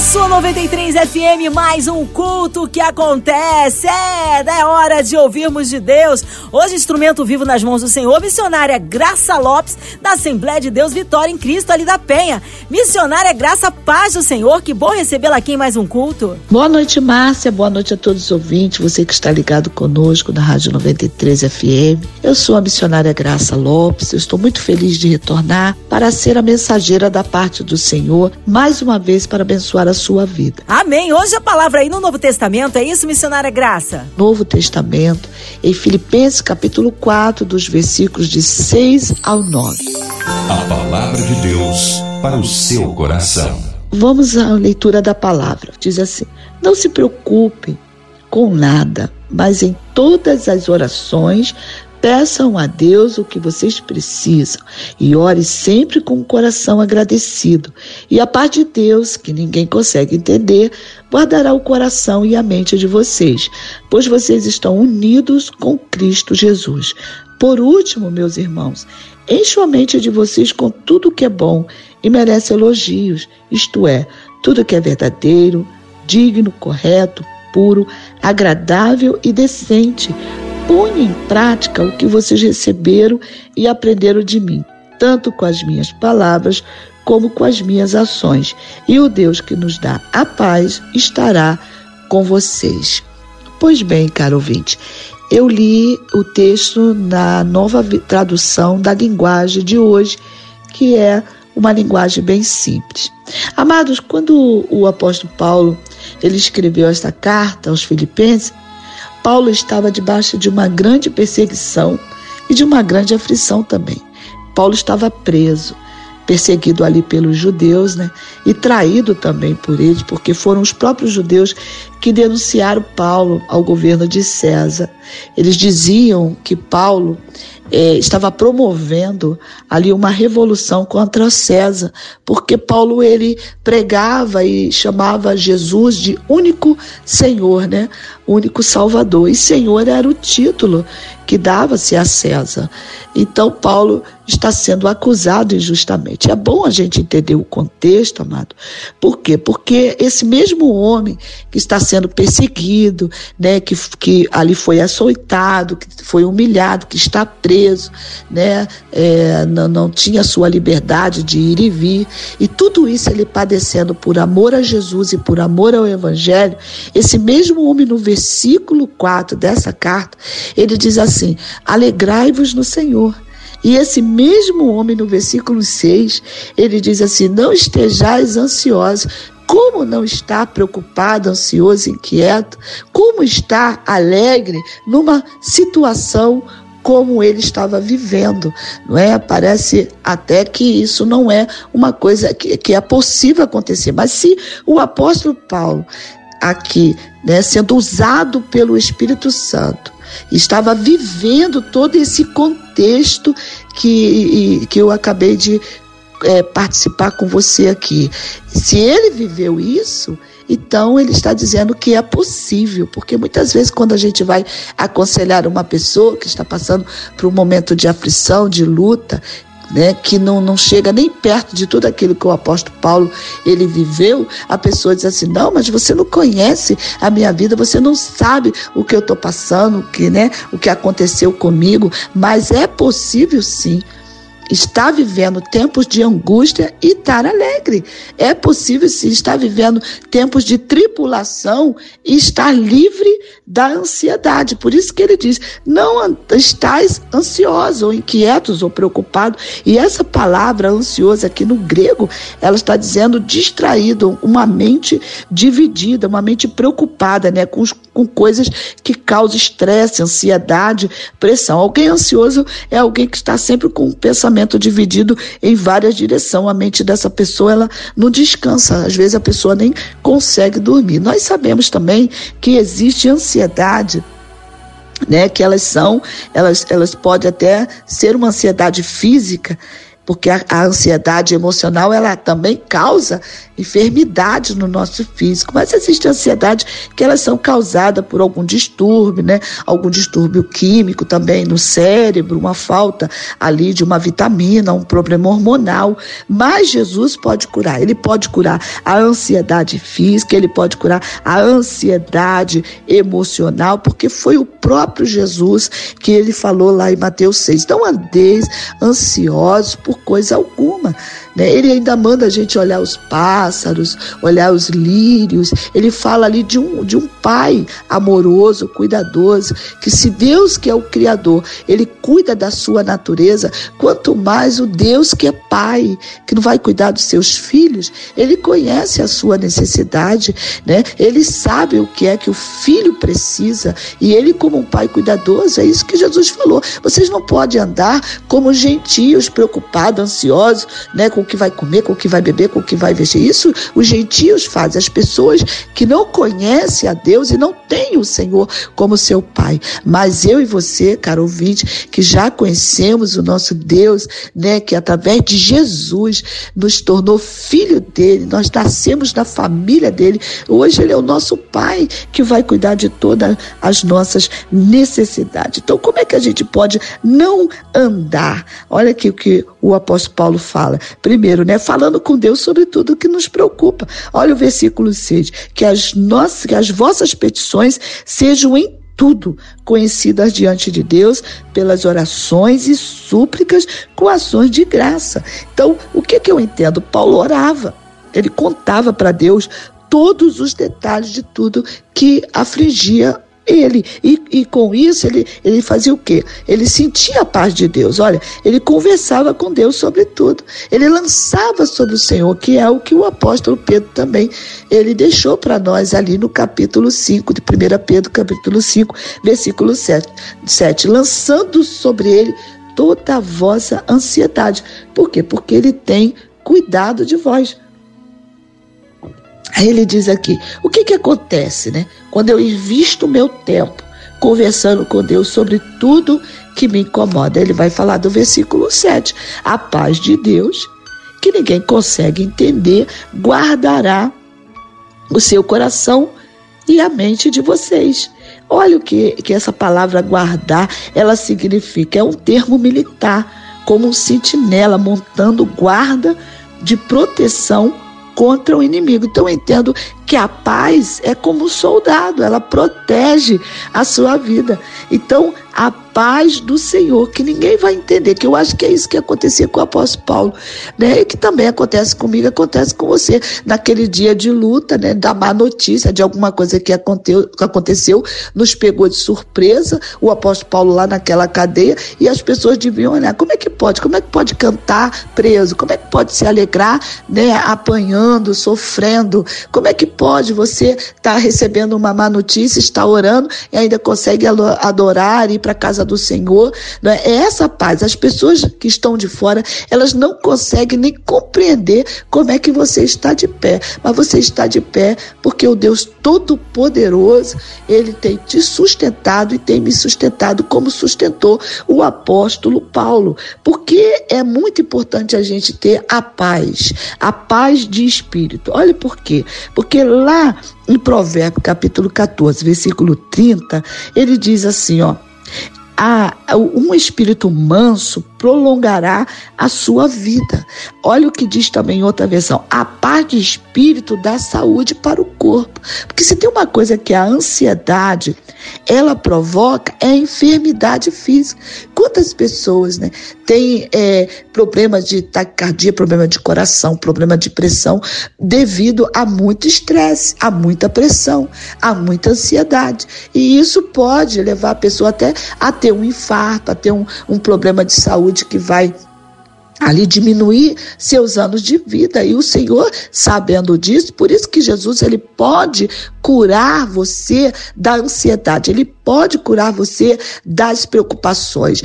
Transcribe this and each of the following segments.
Sua 93 FM, mais um culto que acontece. É, é hora de ouvirmos de Deus. Hoje, instrumento vivo nas mãos do Senhor, missionária Graça Lopes, da Assembleia de Deus Vitória em Cristo, ali da Penha. Missionária Graça Paz do Senhor, que bom recebê-la aqui em mais um culto. Boa noite, Márcia. Boa noite a todos os ouvintes, você que está ligado conosco na Rádio 93 FM. Eu sou a missionária Graça Lopes. Eu estou muito feliz de retornar para ser a mensageira da parte do Senhor, mais uma vez para abençoar a sua vida. Amém. Hoje a palavra aí no Novo Testamento, é isso, missionária Graça? Novo Testamento, em Filipenses capítulo 4, dos versículos de 6 ao 9. A palavra de Deus para o seu coração. Vamos à leitura da palavra. Diz assim: Não se preocupe com nada, mas em todas as orações Peçam a Deus o que vocês precisam e ore sempre com o coração agradecido. E a paz de Deus, que ninguém consegue entender, guardará o coração e a mente de vocês, pois vocês estão unidos com Cristo Jesus. Por último, meus irmãos, encho a mente de vocês com tudo que é bom e merece elogios, isto é, tudo que é verdadeiro, digno, correto, puro, agradável e decente ponha em prática o que vocês receberam e aprenderam de mim, tanto com as minhas palavras como com as minhas ações. E o Deus que nos dá a paz estará com vocês. Pois bem, caro ouvinte, eu li o texto na nova tradução da linguagem de hoje, que é uma linguagem bem simples. Amados, quando o apóstolo Paulo ele escreveu esta carta aos Filipenses, Paulo estava debaixo de uma grande perseguição e de uma grande aflição também. Paulo estava preso, perseguido ali pelos judeus, né? E traído também por eles, porque foram os próprios judeus que denunciaram Paulo ao governo de César. Eles diziam que Paulo é, estava promovendo ali uma revolução contra César, porque Paulo ele pregava e chamava Jesus de único Senhor, né? Único Salvador. E Senhor era o título que dava-se a César. Então Paulo está sendo acusado injustamente. É bom a gente entender o contexto, amado. Por quê? Porque esse mesmo homem que está sendo perseguido, né, que, que ali foi açoitado, que foi humilhado, que está preso, né, é, não, não tinha sua liberdade de ir e vir, e tudo isso ele padecendo por amor a Jesus e por amor ao Evangelho, esse mesmo homem no versículo 4 dessa carta, ele diz assim, assim: alegrai-vos no Senhor. E esse mesmo homem, no versículo 6, ele diz assim: Não estejais ansiosos. Como não está preocupado, ansioso, inquieto? Como está alegre numa situação como ele estava vivendo, não é? Parece até que isso não é uma coisa que, que é possível acontecer. Mas se o apóstolo Paulo aqui, né, sendo usado pelo Espírito Santo, estava vivendo todo esse contexto que, que eu acabei de é, participar com você aqui. Se ele viveu isso, então ele está dizendo que é possível, porque muitas vezes quando a gente vai aconselhar uma pessoa que está passando por um momento de aflição, de luta, né, que não, não chega nem perto de tudo aquilo que o apóstolo Paulo ele viveu, a pessoa diz assim: não, mas você não conhece a minha vida, você não sabe o que eu estou passando, o que, né, o que aconteceu comigo, mas é possível sim está vivendo tempos de angústia e estar alegre. É possível sim estar vivendo tempos de tribulação e estar livre da ansiedade. Por isso que ele diz: não estáis ansiosos ou inquietos ou preocupados. E essa palavra ansioso aqui no grego, ela está dizendo distraído, uma mente dividida, uma mente preocupada, né, com, com coisas que causam estresse, ansiedade, pressão. Alguém ansioso é alguém que está sempre com o pensamento pensamento dividido em várias direções. A mente dessa pessoa ela não descansa. Às vezes a pessoa nem consegue dormir. Nós sabemos também que existe ansiedade né, que elas são, elas, elas podem até ser uma ansiedade física, porque a, a ansiedade emocional ela também causa enfermidades no nosso físico, mas existe ansiedade que elas são causadas por algum distúrbio, né? Algum distúrbio químico também no cérebro, uma falta ali de uma vitamina, um problema hormonal. Mas Jesus pode curar. Ele pode curar a ansiedade física, ele pode curar a ansiedade emocional, porque foi o próprio Jesus que ele falou lá em Mateus 6. Não andeis ansiosos por coisa alguma. Né? Ele ainda manda a gente olhar os pássaros, olhar os lírios. Ele fala ali de um, de um pai amoroso, cuidadoso, que se Deus que é o Criador, ele cuida da sua natureza, quanto mais o Deus que é pai, que não vai cuidar dos seus filhos, ele conhece a sua necessidade, né? Ele sabe o que é que o filho precisa e ele como um pai cuidadoso, é isso que Jesus falou. Vocês não podem andar como gentios, preocupados, ansiosos, né, com que vai comer, com o que vai beber, com o que vai vestir. Isso os gentios fazem, as pessoas que não conhecem a Deus e não têm o Senhor como seu Pai. Mas eu e você, caro ouvinte, que já conhecemos o nosso Deus, né, que através de Jesus nos tornou filho dele, nós nascemos na família dele. Hoje ele é o nosso Pai que vai cuidar de todas as nossas necessidades. Então, como é que a gente pode não andar? Olha aqui o que o apóstolo Paulo fala. Primeiro, né, falando com Deus sobre tudo que nos preocupa. Olha o versículo 6, que as nossas, que as vossas petições sejam em tudo conhecidas diante de Deus pelas orações e súplicas com ações de graça. Então, o que que eu entendo? Paulo orava. Ele contava para Deus todos os detalhes de tudo que afligia ele. E, e com isso ele, ele fazia o quê? Ele sentia a paz de Deus. Olha, ele conversava com Deus sobre tudo. Ele lançava sobre o Senhor, que é o que o apóstolo Pedro também ele deixou para nós ali no capítulo 5 de 1 Pedro, capítulo 5, versículo 7, 7 lançando sobre ele toda a vossa ansiedade. Por quê? Porque ele tem cuidado de vós. Aí ele diz aqui: o que, que acontece, né? Quando eu invisto o meu tempo conversando com Deus sobre tudo que me incomoda. Ele vai falar do versículo 7. A paz de Deus, que ninguém consegue entender, guardará o seu coração e a mente de vocês. Olha o que, que essa palavra guardar, ela significa. É um termo militar, como um sentinela montando guarda de proteção contra o inimigo. Então eu entendo que a paz é como um soldado, ela protege a sua vida. Então, a paz do Senhor, que ninguém vai entender, que eu acho que é isso que acontecia com o apóstolo Paulo, né? E que também acontece comigo, acontece com você. Naquele dia de luta, né? Da má notícia, de alguma coisa que aconteceu, nos pegou de surpresa, o apóstolo Paulo lá naquela cadeia, e as pessoas deviam olhar, como é que pode? Como é que pode cantar preso? Como é que pode se alegrar, né? Apanhando, sofrendo? Como é que pode você estar tá recebendo uma má notícia, estar orando e ainda consegue adorar, ir para a casa do Senhor. É? é essa paz. As pessoas que estão de fora, elas não conseguem nem compreender como é que você está de pé. Mas você está de pé porque o Deus Todo-Poderoso, ele tem te sustentado e tem me sustentado como sustentou o apóstolo Paulo. Porque é muito importante a gente ter a paz, a paz de espírito. Olha por quê? Porque lá em Provérbios capítulo 14, versículo 30, ele diz assim, ó: a, um espírito manso prolongará a sua vida. Olha o que diz também em outra versão: a paz de espírito dá saúde para o corpo. Porque se tem uma coisa que a ansiedade ela provoca é a enfermidade física. Quantas pessoas né, têm é, problema de taquicardia, problema de coração, problema de pressão, devido a muito estresse, a muita pressão, a muita ansiedade. E isso pode levar a pessoa até a ter um infarto, a ter um, um problema de saúde que vai ali diminuir seus anos de vida e o Senhor sabendo disso, por isso que Jesus ele pode curar você da ansiedade, ele pode curar você das preocupações.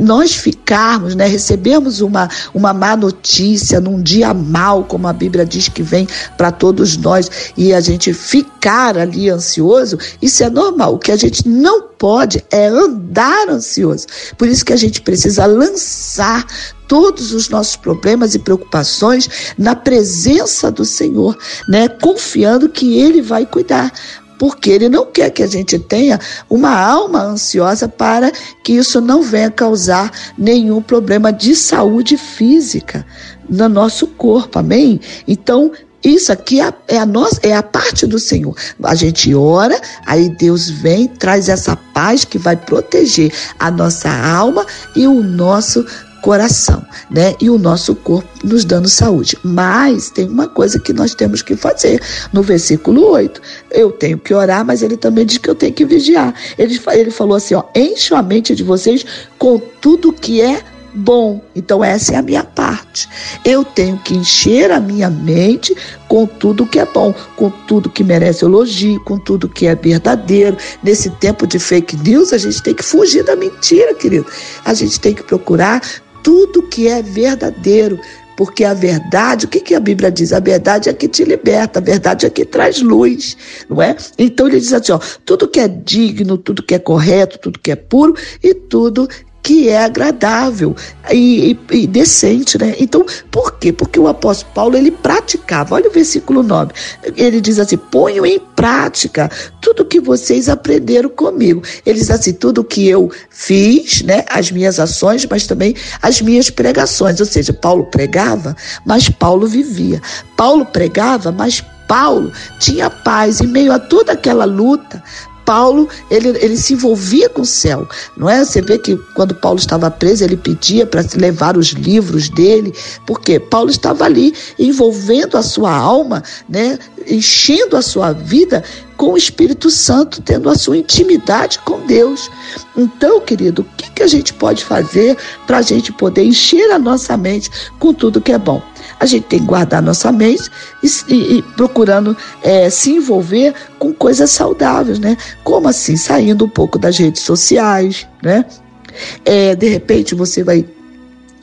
nós ficarmos, né, recebemos uma uma má notícia num dia mal, como a Bíblia diz que vem para todos nós e a gente ficar ali ansioso, isso é normal. O que a gente não pode é andar ansioso. Por isso que a gente precisa lançar todos os nossos problemas e preocupações na presença do Senhor, né? Confiando que Ele vai cuidar porque ele não quer que a gente tenha uma alma ansiosa para que isso não venha causar nenhum problema de saúde física no nosso corpo, amém? Então, isso aqui é a, é nossa, é a parte do Senhor. A gente ora, aí Deus vem, traz essa paz que vai proteger a nossa alma e o nosso coração, né? E o nosso corpo nos dando saúde. Mas tem uma coisa que nós temos que fazer. No versículo 8, eu tenho que orar, mas ele também diz que eu tenho que vigiar. Ele, ele falou assim: ó, encho a mente de vocês com tudo que é bom. Então, essa é a minha parte. Eu tenho que encher a minha mente com tudo que é bom, com tudo que merece elogio, com tudo que é verdadeiro. Nesse tempo de fake news, a gente tem que fugir da mentira, querido. A gente tem que procurar tudo que é verdadeiro. Porque a verdade, o que, que a Bíblia diz? A verdade é que te liberta, a verdade é que traz luz, não é? Então ele diz assim: ó, tudo que é digno, tudo que é correto, tudo que é puro e tudo que é agradável e, e, e, decente, né? Então, por quê? Porque o apóstolo Paulo, ele praticava. Olha o versículo 9. Ele diz assim, ponham em prática tudo que vocês aprenderam comigo. Ele diz assim, tudo que eu fiz, né? As minhas ações, mas também as minhas pregações. Ou seja, Paulo pregava, mas Paulo vivia. Paulo pregava, mas Paulo tinha paz em meio a toda aquela luta. Paulo, ele, ele se envolvia com o céu, não é? Você vê que quando Paulo estava preso, ele pedia para levar os livros dele, porque Paulo estava ali envolvendo a sua alma, né? Enchendo a sua vida com o Espírito Santo, tendo a sua intimidade com Deus. Então, querido, o que, que a gente pode fazer para a gente poder encher a nossa mente com tudo que é bom? A gente tem que guardar nossa mente e, e, e procurando é, se envolver com coisas saudáveis, né? Como assim? Saindo um pouco das redes sociais, né? É, de repente você vai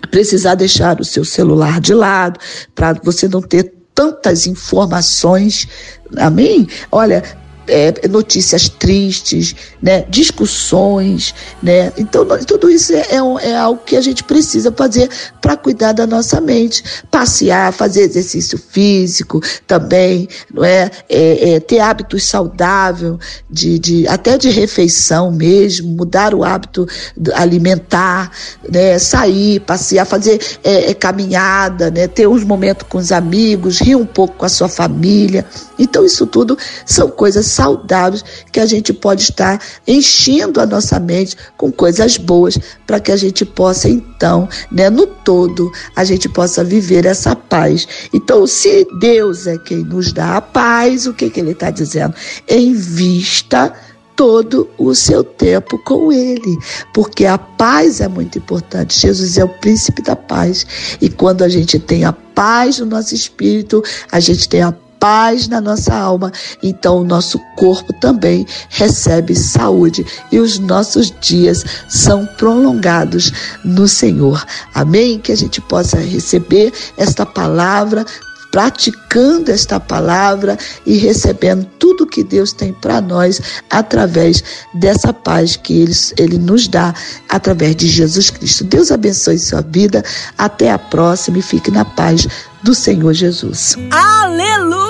precisar deixar o seu celular de lado para você não ter tantas informações. Amém? Olha, é, notícias tristes, né, discussões, né? Então tudo isso é, é, é algo que a gente precisa fazer para cuidar da nossa mente, passear, fazer exercício físico também, não é? é, é ter hábitos saudáveis, de, de, até de refeição mesmo, mudar o hábito alimentar, né? Sair, passear, fazer é, é, caminhada, né? Ter uns momentos com os amigos, rir um pouco com a sua família. Então isso tudo são coisas saudáveis que a gente pode estar enchendo a nossa mente com coisas boas para que a gente possa então, né, no todo, a gente possa viver essa paz. Então, se Deus é quem nos dá a paz, o que que ele está dizendo? Invista todo o seu tempo com Ele, porque a paz é muito importante. Jesus é o príncipe da paz, e quando a gente tem a paz no nosso espírito, a gente tem a paz na nossa alma, então o nosso corpo também recebe saúde e os nossos dias são prolongados no Senhor. Amém? Que a gente possa receber esta palavra praticando esta palavra e recebendo tudo que Deus tem para nós através dessa paz que ele, ele nos dá através de Jesus Cristo. Deus abençoe sua vida. Até a próxima e fique na paz do Senhor Jesus. Aleluia!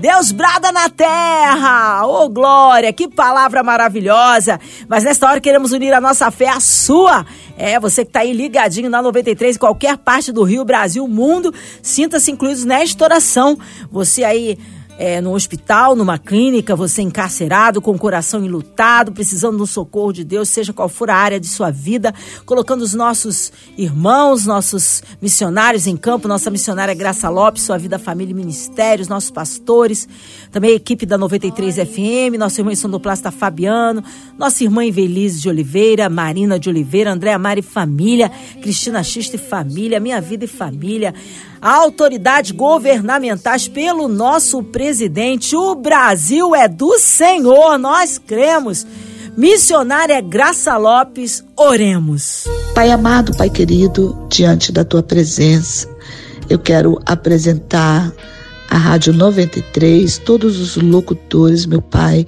Deus brada na terra! Oh, glória! Que palavra maravilhosa! Mas nesta hora queremos unir a nossa fé à sua. É, você que está aí ligadinho na 93, em qualquer parte do Rio, Brasil, mundo, sinta-se incluídos nesta oração. Você aí é, no hospital, numa clínica, você encarcerado, com o coração enlutado, precisando do socorro de Deus, seja qual for a área de sua vida, colocando os nossos irmãos, nossos missionários em campo, nossa missionária Graça Lopes, sua vida, família e ministérios, nossos pastores, também a equipe da 93 FM, nosso irmão Sondoplasta Fabiano, nossa irmã Invelise de Oliveira, Marina de Oliveira, Andréa Mari Família, Cristina Xista e Família, Minha Vida e Família, autoridades governamentais pelo nosso presidente. O Brasil é do Senhor, nós cremos. Missionária Graça Lopes, oremos. Pai amado, Pai querido, diante da tua presença, eu quero apresentar a Rádio 93, todos os locutores, meu Pai,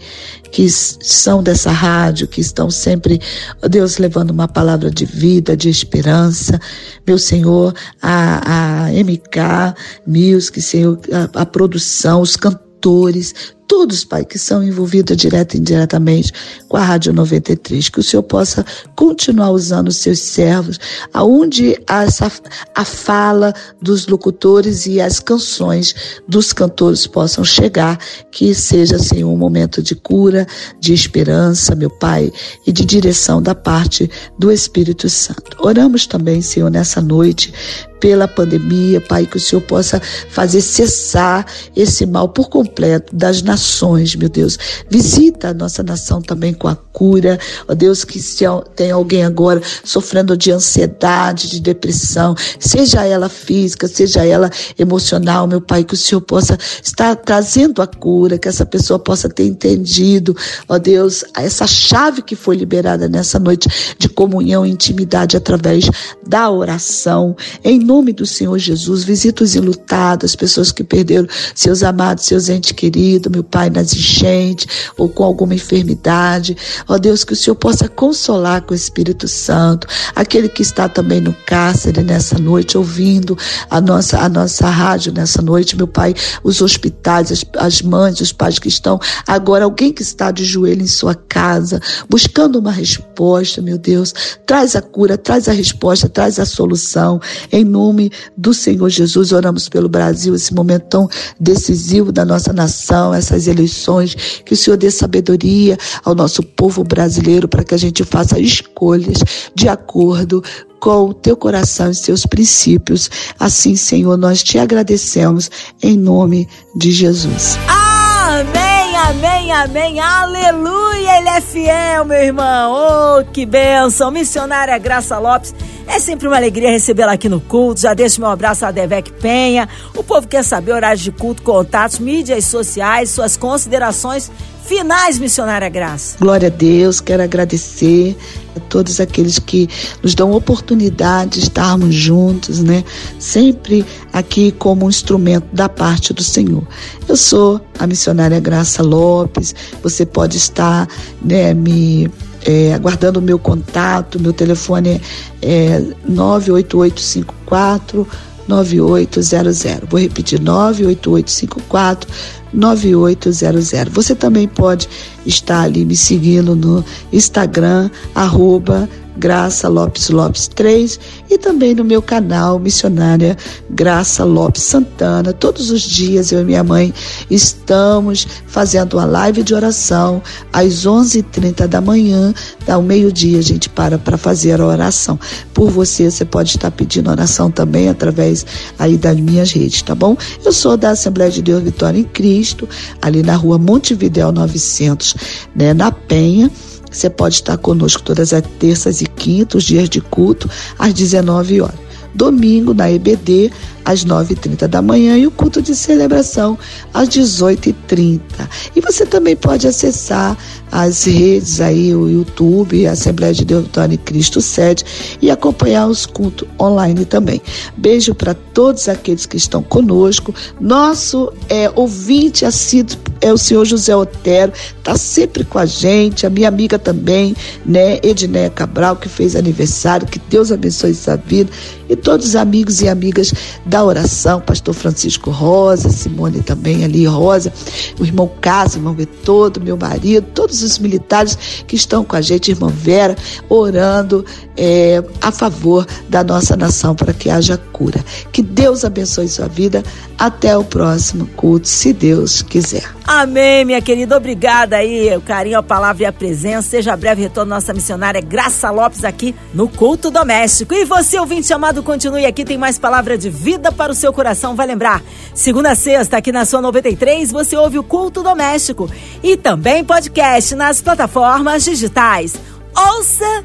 que são dessa rádio, que estão sempre, Deus, levando uma palavra de vida, de esperança. Meu Senhor, a, a MK Music, Senhor, a, a produção, os cantores, todos, Pai, que são envolvidos direto e indiretamente com a Rádio 93, que o Senhor possa continuar usando os seus servos, aonde essa, a fala dos locutores e as canções dos cantores possam chegar, que seja, assim, um momento de cura, de esperança, meu Pai, e de direção da parte do Espírito Santo. Oramos também, Senhor, nessa noite, pela pandemia, Pai, que o Senhor possa fazer cessar esse mal por completo das nações, meu Deus. Visita a nossa nação também com a cura, ó Deus, que se tem alguém agora sofrendo de ansiedade, de depressão, seja ela física, seja ela emocional, meu Pai, que o Senhor possa estar trazendo a cura, que essa pessoa possa ter entendido, ó Deus, essa chave que foi liberada nessa noite de comunhão e intimidade através da oração, em nome do Senhor Jesus, visita os enlutados, as pessoas que perderam seus amados, seus entes queridos, meu Pai, nas enchentes ou com alguma enfermidade. Ó Deus, que o Senhor possa consolar com o Espírito Santo, aquele que está também no cárcere nessa noite, ouvindo a nossa, a nossa rádio nessa noite, meu Pai, os hospitais, as, as mães, os pais que estão agora, alguém que está de joelho em sua casa, buscando uma resposta, meu Deus, traz a cura, traz a resposta, traz a solução, em nome do Senhor Jesus, oramos pelo Brasil, esse momento tão decisivo da nossa nação, essas eleições, que o Senhor dê sabedoria ao nosso povo brasileiro para que a gente faça escolhas de acordo com o teu coração e seus princípios. Assim, Senhor, nós te agradecemos em nome de Jesus. Amém, amém, amém, aleluia, ele é fiel, meu irmão, oh, que bênção, missionária Graça Lopes, é sempre uma alegria recebê-la aqui no culto. Já deixo meu abraço a Devec Penha. O povo quer saber horários de culto, contatos, mídias sociais, suas considerações finais, missionária Graça. Glória a Deus, quero agradecer a todos aqueles que nos dão oportunidade de estarmos juntos, né? Sempre aqui como um instrumento da parte do Senhor. Eu sou a missionária Graça Lopes. Você pode estar, né, me é, aguardando o meu contato. Meu telefone é 98854 9800. Vou repetir: 98854 9800. Você também pode estar ali me seguindo no Instagram, arroba Graça Lopes Lopes 3 e também no meu canal Missionária Graça Lopes Santana. Todos os dias eu e minha mãe estamos fazendo uma live de oração às 11h30 da manhã, ao meio-dia a gente para para fazer a oração. Por você, você pode estar pedindo oração também através aí das minhas redes, tá bom? Eu sou da Assembleia de Deus Vitória em Cristo, ali na rua Montevidéu 900, né, na Penha. Você pode estar conosco todas as terças e quintas, dias de culto, às 19 horas. Domingo, na EBD, às 9h30 da manhã e o culto de celebração às 18h30. E você também pode acessar as redes aí, o YouTube, a Assembleia de Deus em Cristo Sede e acompanhar os cultos online também. Beijo para todos aqueles que estão conosco. Nosso é, ouvinte assíduo é o senhor José Otero, tá sempre com a gente, a minha amiga também, né, Edneia Cabral, que fez aniversário, que Deus abençoe sua vida, e todos os amigos e amigas da oração, pastor Francisco Rosa, Simone também ali, Rosa, o irmão Cássio, irmão Betodo, meu marido, todos os militares que estão com a gente, irmã Vera, orando é, a favor da nossa nação para que haja cura. Que Deus abençoe sua vida. Até o próximo culto, se Deus quiser. Amém, minha querida. Obrigada aí, o carinho, a palavra e a presença. Seja breve retorno nossa missionária Graça Lopes aqui no culto doméstico. E você, ouvinte chamado, continue aqui. Tem mais palavra de vida para o seu coração. Vai lembrar, segunda a sexta, aqui na sua 93, você ouve o culto doméstico. E também podcast nas plataformas digitais. Ouça